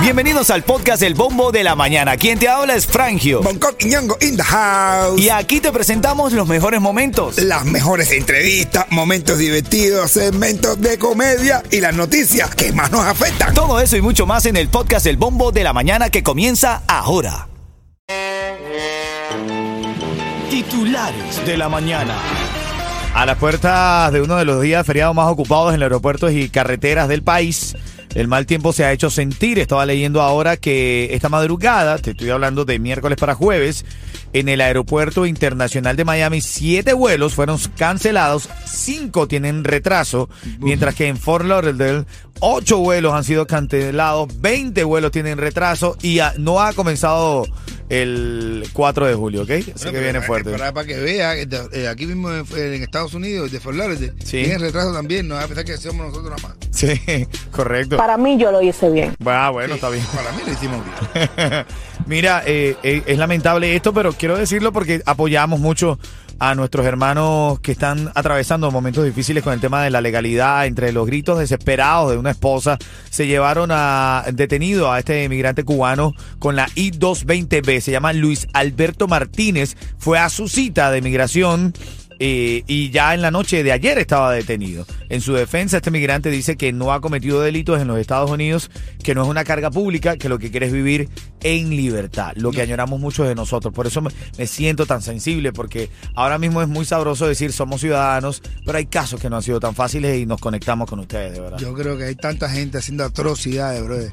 Bienvenidos al podcast El Bombo de la Mañana. Quien te habla es Frangio. Bangkok y Ñongo in the house. Y aquí te presentamos los mejores momentos. Las mejores entrevistas, momentos divertidos, segmentos de comedia y las noticias que más nos afectan. Todo eso y mucho más en el podcast El Bombo de la Mañana que comienza ahora. Titulares de la mañana. A las puertas de uno de los días feriados más ocupados en los aeropuertos y carreteras del país, el mal tiempo se ha hecho sentir. Estaba leyendo ahora que esta madrugada, te estoy hablando de miércoles para jueves, en el aeropuerto internacional de Miami, siete vuelos fueron cancelados, cinco tienen retraso, mientras que en Fort Lauderdale, ocho vuelos han sido cancelados, 20 vuelos tienen retraso y no ha comenzado el 4 de julio, ¿ok? Así que viene fuerte. Para, para que vea, que de- eh, aquí mismo en, en Estados Unidos, de Fort Lauderdale, Sí. tienen retraso también, no a pesar que somos nosotros nada más. Sí, correcto. Para mí yo lo hice bien. Ah, bueno, está bien. Para mí lo hicimos bien. Mira, eh, eh, es lamentable esto, pero quiero decirlo porque apoyamos mucho a nuestros hermanos que están atravesando momentos difíciles con el tema de la legalidad. Entre los gritos desesperados de una esposa, se llevaron a detenido a este inmigrante cubano con la I-220B. Se llama Luis Alberto Martínez. Fue a su cita de migración. Eh, y ya en la noche de ayer estaba detenido. En su defensa, este migrante dice que no ha cometido delitos en los Estados Unidos, que no es una carga pública, que lo que quiere es vivir en libertad, lo que añoramos muchos de nosotros. Por eso me, me siento tan sensible, porque ahora mismo es muy sabroso decir somos ciudadanos, pero hay casos que no han sido tan fáciles y nos conectamos con ustedes, de verdad. Yo creo que hay tanta gente haciendo atrocidades, brother.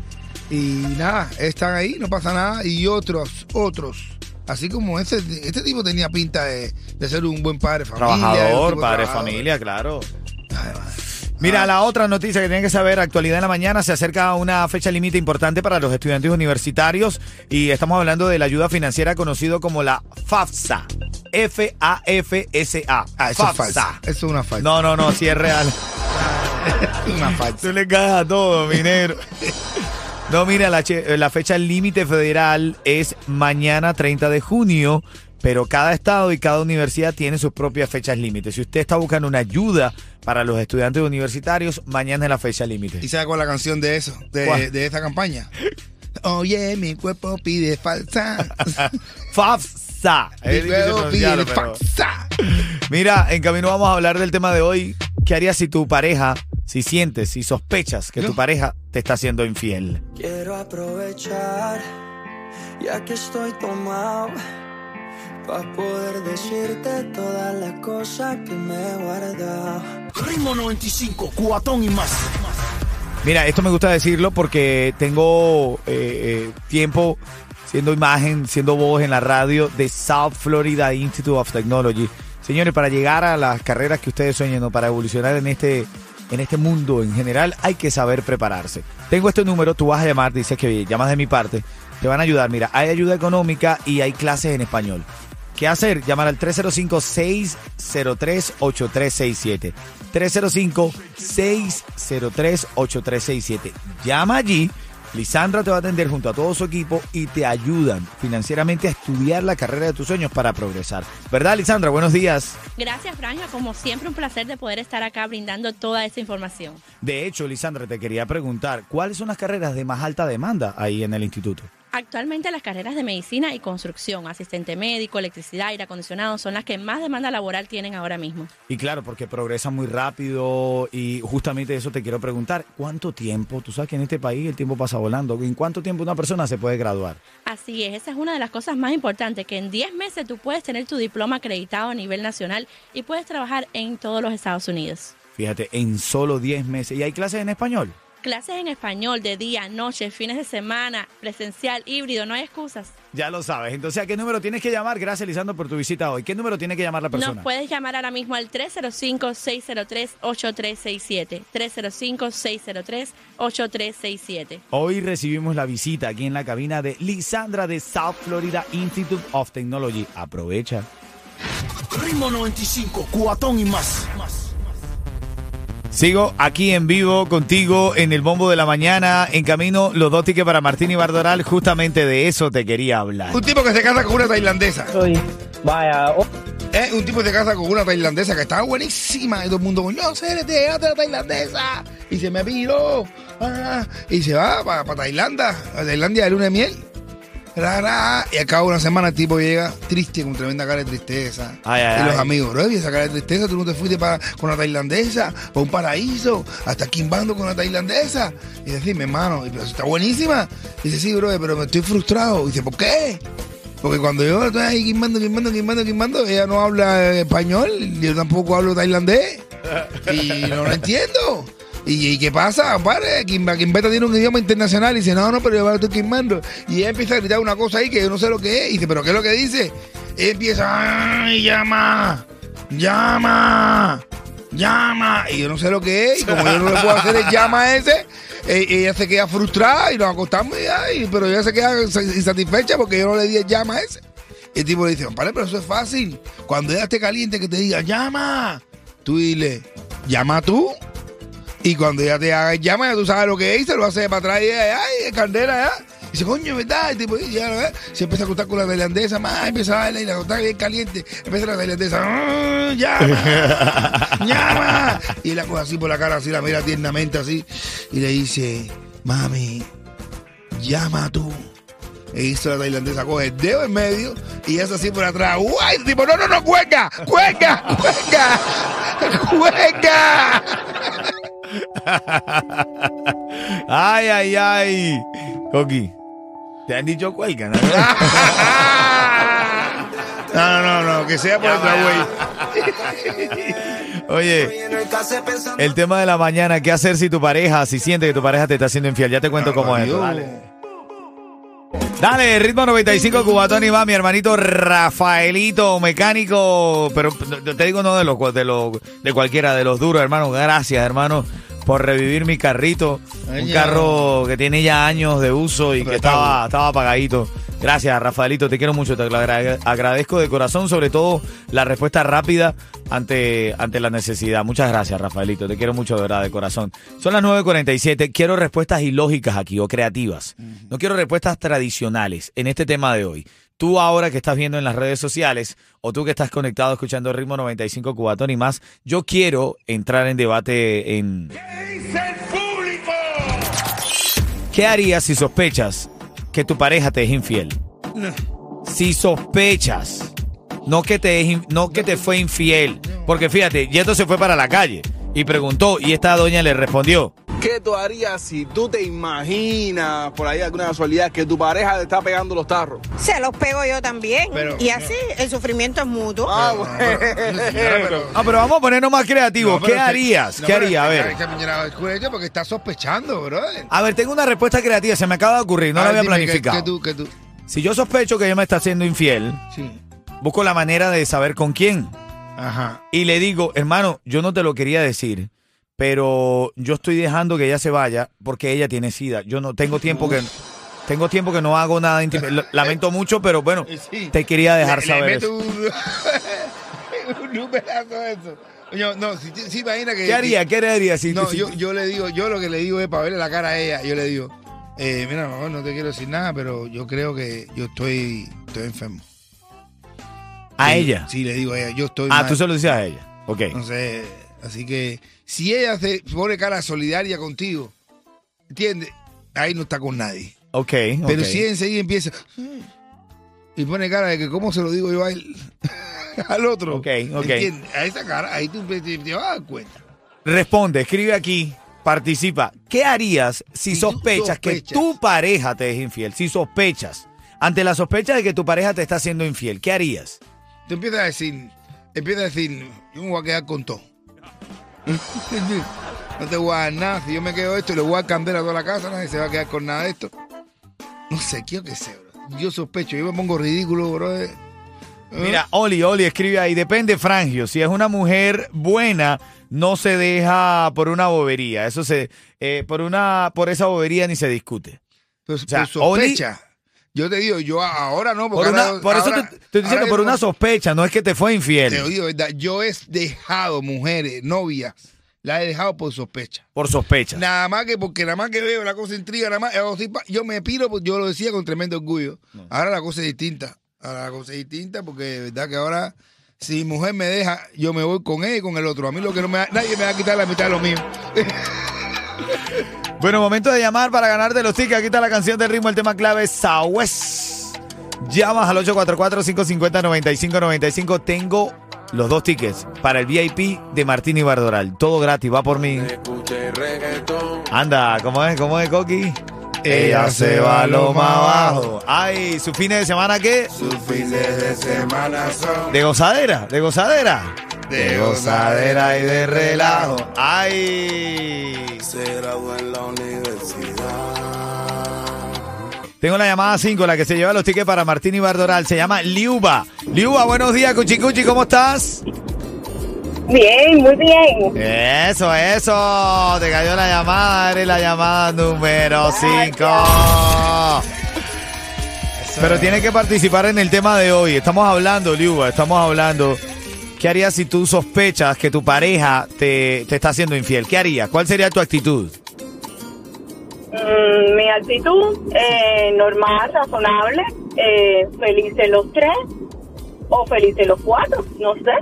Y nada, están ahí, no pasa nada. Y otros, otros. Así como ese, este tipo tenía pinta de, de ser un buen padre familia. Trabajador, padre familia, claro. Ay. Mira, la otra noticia que tienen que saber, actualidad en la mañana, se acerca una fecha límite importante para los estudiantes universitarios y estamos hablando de la ayuda financiera conocido como la FAFSA. F-A-F-S-A. Ah, eso es falso. Eso es una falsa. No, no, no, sí es real. una falsa. Tú le caes a todo, minero. No, mira, la, fecha límite federal es mañana 30 de junio, pero cada estado y cada universidad tiene sus propias fechas límites. Si usted está buscando una ayuda para los estudiantes universitarios, mañana es la fecha límite. ¿Y sabe cuál es la canción de eso? De, de esta campaña. Oye, mi cuerpo pide falsa. FAFSA. mi cuerpo pide falsa. Mira, en camino vamos a hablar del tema de hoy. ¿Qué harías si tu pareja, si sientes, si sospechas que tu pareja te está haciendo infiel? Quiero aprovechar, ya que estoy tomado, para poder decirte todas las cosas que me he guardado. Ritmo 95, cuatón y más. Mira, esto me gusta decirlo porque tengo eh, eh, tiempo siendo imagen, siendo voz en la radio de South Florida Institute of Technology. Señores, para llegar a las carreras que ustedes sueñan o para evolucionar en este, en este mundo en general, hay que saber prepararse. Tengo este número, tú vas a llamar, dices que llamas de mi parte, te van a ayudar. Mira, hay ayuda económica y hay clases en español. ¿Qué hacer? Llamar al 305-603-8367. 305-603-8367. Llama allí. Lisandra te va a atender junto a todo su equipo y te ayudan financieramente a estudiar la carrera de tus sueños para progresar. ¿Verdad, Lisandra? Buenos días. Gracias, Franja. Como siempre, un placer de poder estar acá brindando toda esa información. De hecho, Lisandra, te quería preguntar, ¿cuáles son las carreras de más alta demanda ahí en el instituto? Actualmente las carreras de medicina y construcción, asistente médico, electricidad, aire acondicionado, son las que más demanda laboral tienen ahora mismo. Y claro, porque progresan muy rápido y justamente eso te quiero preguntar, ¿cuánto tiempo? Tú sabes que en este país el tiempo pasa volando. ¿En cuánto tiempo una persona se puede graduar? Así es, esa es una de las cosas más importantes, que en 10 meses tú puedes tener tu diploma acreditado a nivel nacional y puedes trabajar en todos los Estados Unidos. Fíjate, en solo 10 meses. ¿Y hay clases en español? Clases en español de día, noche, fines de semana, presencial, híbrido, no hay excusas. Ya lo sabes. Entonces, ¿a qué número tienes que llamar? Gracias, Lisandro, por tu visita hoy. ¿Qué número tiene que llamar la persona? Nos puedes llamar ahora mismo al 305-603-8367. 305-603-8367. Hoy recibimos la visita aquí en la cabina de Lisandra de South Florida Institute of Technology. Aprovecha. Ritmo 95, cuatón y más. Sigo aquí en vivo contigo en el bombo de la mañana, en camino los dos tickets para Martín y Bardoral. Justamente de eso te quería hablar. Un tipo que se casa con una tailandesa. Vaya, oh, Eh, un tipo se casa con una tailandesa que estaba buenísima. Y todo el mundo, no sé, a la tailandesa. Y se me piró. Ah, y se va para Tailandia, a Tailandia de luna de miel. Ra, ra, y al cabo de una semana el tipo llega triste, con tremenda cara de tristeza. Ay, ay, y los ay. amigos, bro, y esa cara de tristeza, tú no te fuiste para, con la tailandesa, para un paraíso, hasta quimbando con la tailandesa. Y dice, mi hermano, y, pero está buenísima. Y dice, sí, bro, pero me estoy frustrado. Y dice, ¿por qué? Porque cuando yo estoy ahí quimbando, quimbando, quimbando, quimbando, ella no habla español, yo tampoco hablo tailandés. Y no lo entiendo. ¿Y, y qué pasa, compadre? Kimba, Kimbeta tiene un idioma internacional y dice, no, no, pero yo estoy quimbando. Y ella empieza a gritar una cosa ahí que yo no sé lo que es. Y dice, ¿pero qué es lo que dice? Ella empieza, ¡ay, llama! ¡Llama! ¡Llama! Y yo no sé lo que es. Y como yo no le puedo hacer el llama ese, eh, ella se queda frustrada y nos acostamos y ay, pero ella se queda insatisfecha porque yo no le di el llama ese. Y el tipo le dice, compadre, pero eso es fácil. Cuando ella esté caliente que te diga, llama, tú dile, llama tú. Y cuando ella te haga el llama, ya tú sabes lo que es, y se lo hace para atrás y ella, ay, candela, ya. Y dice, coño, ¿verdad? El tipo, ya, ¿verdad? Se empieza a acostar con la tailandesa, más, empieza a darle y la acostar bien caliente. Empieza la tailandesa, "Ah, llama, llama. Y la coge así por la cara, así la mira tiernamente así. Y le dice, mami, llama tú. E hizo la tailandesa, coge el dedo en medio y es así por atrás. ¡Guay! El tipo, no, no, no, cuelga, cuelga, cuelga, cuelga. Ay, ay, ay. Coqui, te han dicho cuelga, ¿no? No, no, no, no, que sea por otra güey. Oye, el tema de la mañana, ¿qué hacer si tu pareja, si siente que tu pareja te está haciendo infiel? Ya te cuento cómo es. esto, Dale. Dale, ritmo 95 Cubatón y va, mi hermanito Rafaelito, mecánico, pero te digo no de los de los de cualquiera, de los duros, hermano. Gracias, hermano, por revivir mi carrito. Un carro que tiene ya años de uso y que estaba, estaba apagadito. Gracias, Rafaelito, te quiero mucho, te agradezco de corazón, sobre todo la respuesta rápida ante, ante la necesidad. Muchas gracias, Rafaelito, te quiero mucho de verdad, de corazón. Son las 9.47, quiero respuestas ilógicas aquí o creativas. No quiero respuestas tradicionales en este tema de hoy. Tú ahora que estás viendo en las redes sociales o tú que estás conectado escuchando el ritmo 95 Cubatón y más, yo quiero entrar en debate en... ¿Qué harías si sospechas que tu pareja te es infiel? Si sospechas, no que te no que te fue infiel, porque fíjate, Yeto se fue para la calle y preguntó y esta doña le respondió. ¿Qué tú harías si tú te imaginas por ahí alguna casualidad que tu pareja te está pegando los tarros? Se los pego yo también. Pero- y así el sufrimiento es mutuo. Ah, No, bueno. pero- Ah, pero vamos a ponernos más creativos. No, ¿Qué que- harías? no, ¿Qué pero haría? A que- ver. que, porque está sospechando, brother. A ver, tengo una respuesta creativa, se me acaba de ocurrir, no A la ver, había dime, ¿qué- planificado. tú, tú? Si yo sospecho que ella me está haciendo infiel, Sí. busco la manera de saber con quién. Ajá. y le digo, hermano, yo no te lo quería decir, pero yo estoy dejando que ella se vaya porque ella tiene sida. Yo no tengo tiempo que tengo tiempo que no hago nada íntimo. Lamento mucho, pero bueno, Sí. te quería dejar Le- saber le meto eso. un, un pedazo de eso. Oye, no, si, si imagina que... ¿Qué haría? ¿Qué haría si No, si- yo, yo le digo, yo lo que le digo es para verle la cara a ella, yo le digo, eh, mira, no, no te quiero decir nada, pero yo creo que yo estoy, estoy enfermo. a Sí, ella? Sí, le digo a ella, yo estoy Ah, mal. tú se lo dices a ella. Ok. Entonces, así que si ella se pone cara solidaria contigo, ¿entiendes? Ahí no está con nadie. Ok. Pero ok. si enseguida empieza y pone cara de que cómo se lo digo yo a él, al otro. Ok, ok. ¿entiendes? A esa cara, ahí tú te, te vas a dar cuenta. Responde, escribe aquí, participa. ¿Qué harías si Si tú sospechas, que sospechas. tu pareja te es infiel? Si sospechas, ante la sospecha de que tu pareja te está haciendo infiel, ¿qué harías? Tú empiezas a decir, empiezas a decir, yo me voy a quedar con todo. no te voy a dar nada. Si yo me quedo esto y le voy a candela a toda la casa, nadie se va a quedar con nada de esto. No sé, quiero que sé, bro. Yo sospecho, yo me pongo ridículo, bro. ¿Eh? Mira, Oli, Oli escribe ahí, depende, Frangio. Si es una mujer buena, no se deja por una bobería. Eso se, eh, por una, por esa bobería ni se discute. Pero, sea, pero sospecha. Yo te digo, yo ahora no, porque Por, una- ahora- por eso ahora- te, te estoy diciendo, por una sospecha, no es que te fue Te infiel. digo, ¿verdad? Yo he dejado mujeres, novias, las he dejado por sospecha. Por sospecha. Nada más que porque nada más que veo la cosa intriga, nada más, yo me piro, pues yo lo decía con tremendo orgullo. Ahora la cosa es distinta. Ahora la cosa es distinta porque de verdad que ahora Si mi mujer me deja, yo me voy con él y con el otro. A mí lo que no me da, nadie me va a quitar la mitad de lo mío. Bueno, momento de llamar para ganarte los tickets. Aquí está la canción del ritmo, el tema clave Southwest. Llamas al 844-550-9595. Tengo los dos tickets para el VIP de Martín y Bardoral. Todo gratis, va por mí. Anda, ¿cómo es? ¿Cómo es, Coqui? Ella se va lo más abajo. Ay, ¿su fin de semana qué? Sus fines de semana son ¿De gozadera? ¿De gozadera? De gozadera y de relajo. Ay. Se graduó en la universidad. Tengo la llamada 5, la que se lleva los tickets para Martín y Bardoral. Se llama Liuba. Liuba, buenos días, Cuchi Cuchi, ¿cómo estás? Bien, muy bien. Eso, eso. Te cayó la llamada, eres la llamada número 5. Pero tienes que participar en el tema de hoy. Estamos hablando, Liuba, estamos hablando. ¿Qué harías si tú sospechas que tu pareja te, te está haciendo infiel? ¿Qué harías? ¿Cuál sería tu actitud? Mm, mi actitud, eh, normal, razonable, eh, felices los tres o felices los cuatro, no sé.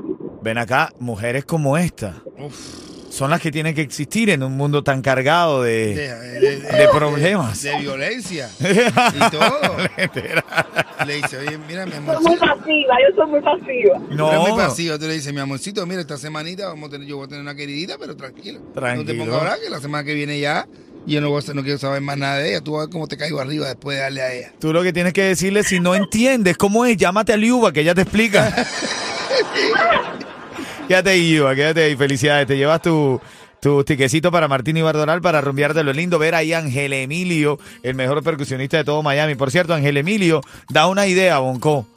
Ven acá, mujeres como esta. Son las que tienen que existir en un mundo tan cargado de, de, de- de problemas. de violencia y todo. Le dice, oye, mira, mi Soy muy pasiva, yo soy muy pasiva. No, muy pasivo. Tú le dices, mi amorcito, mira, esta semanita vamos a tener, yo voy a tener una queridita, pero tranquilo. No te Tranquilo. pongas a hablar que la semana que viene ya, yo no, voy a, no quiero saber más nada de ella. Tú vas a ver cómo te caigo arriba después de darle a ella. tú lo que tienes que decirle, si no entiendes cómo es, llámate a Liuba, que ella te explica. quédate ahí, Liuba, quédate ahí. Felicidades, te llevas tu, tu tiquecito para Martín y Bardoral para rumbearte lo lindo. Ver ahí a Ángel Emilio, el mejor percusionista de todo Miami. Por cierto, Ángel Emilio da una idea, Bonco.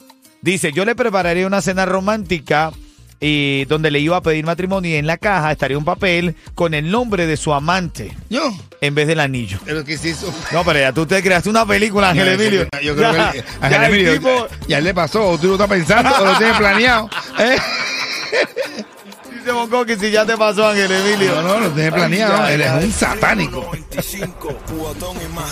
Dice, yo le prepararía una cena romántica y donde le iba a pedir matrimonio y en la caja estaría un papel con el nombre de su amante Yo, en vez del anillo. pero que si eso. No, pero ya tú te creaste una película, Ángel Emilio. Yo creo Ya, que ya Ángel el Emilio, tipo ya le pasó, o tú lo estás pensando, o lo tienes planeado. ¿eh? Dice Bonco que si ya te pasó, Ángel Emilio. No, no, lo tienes planeado. Ay, Él es un satánico. 95, cubatón y más.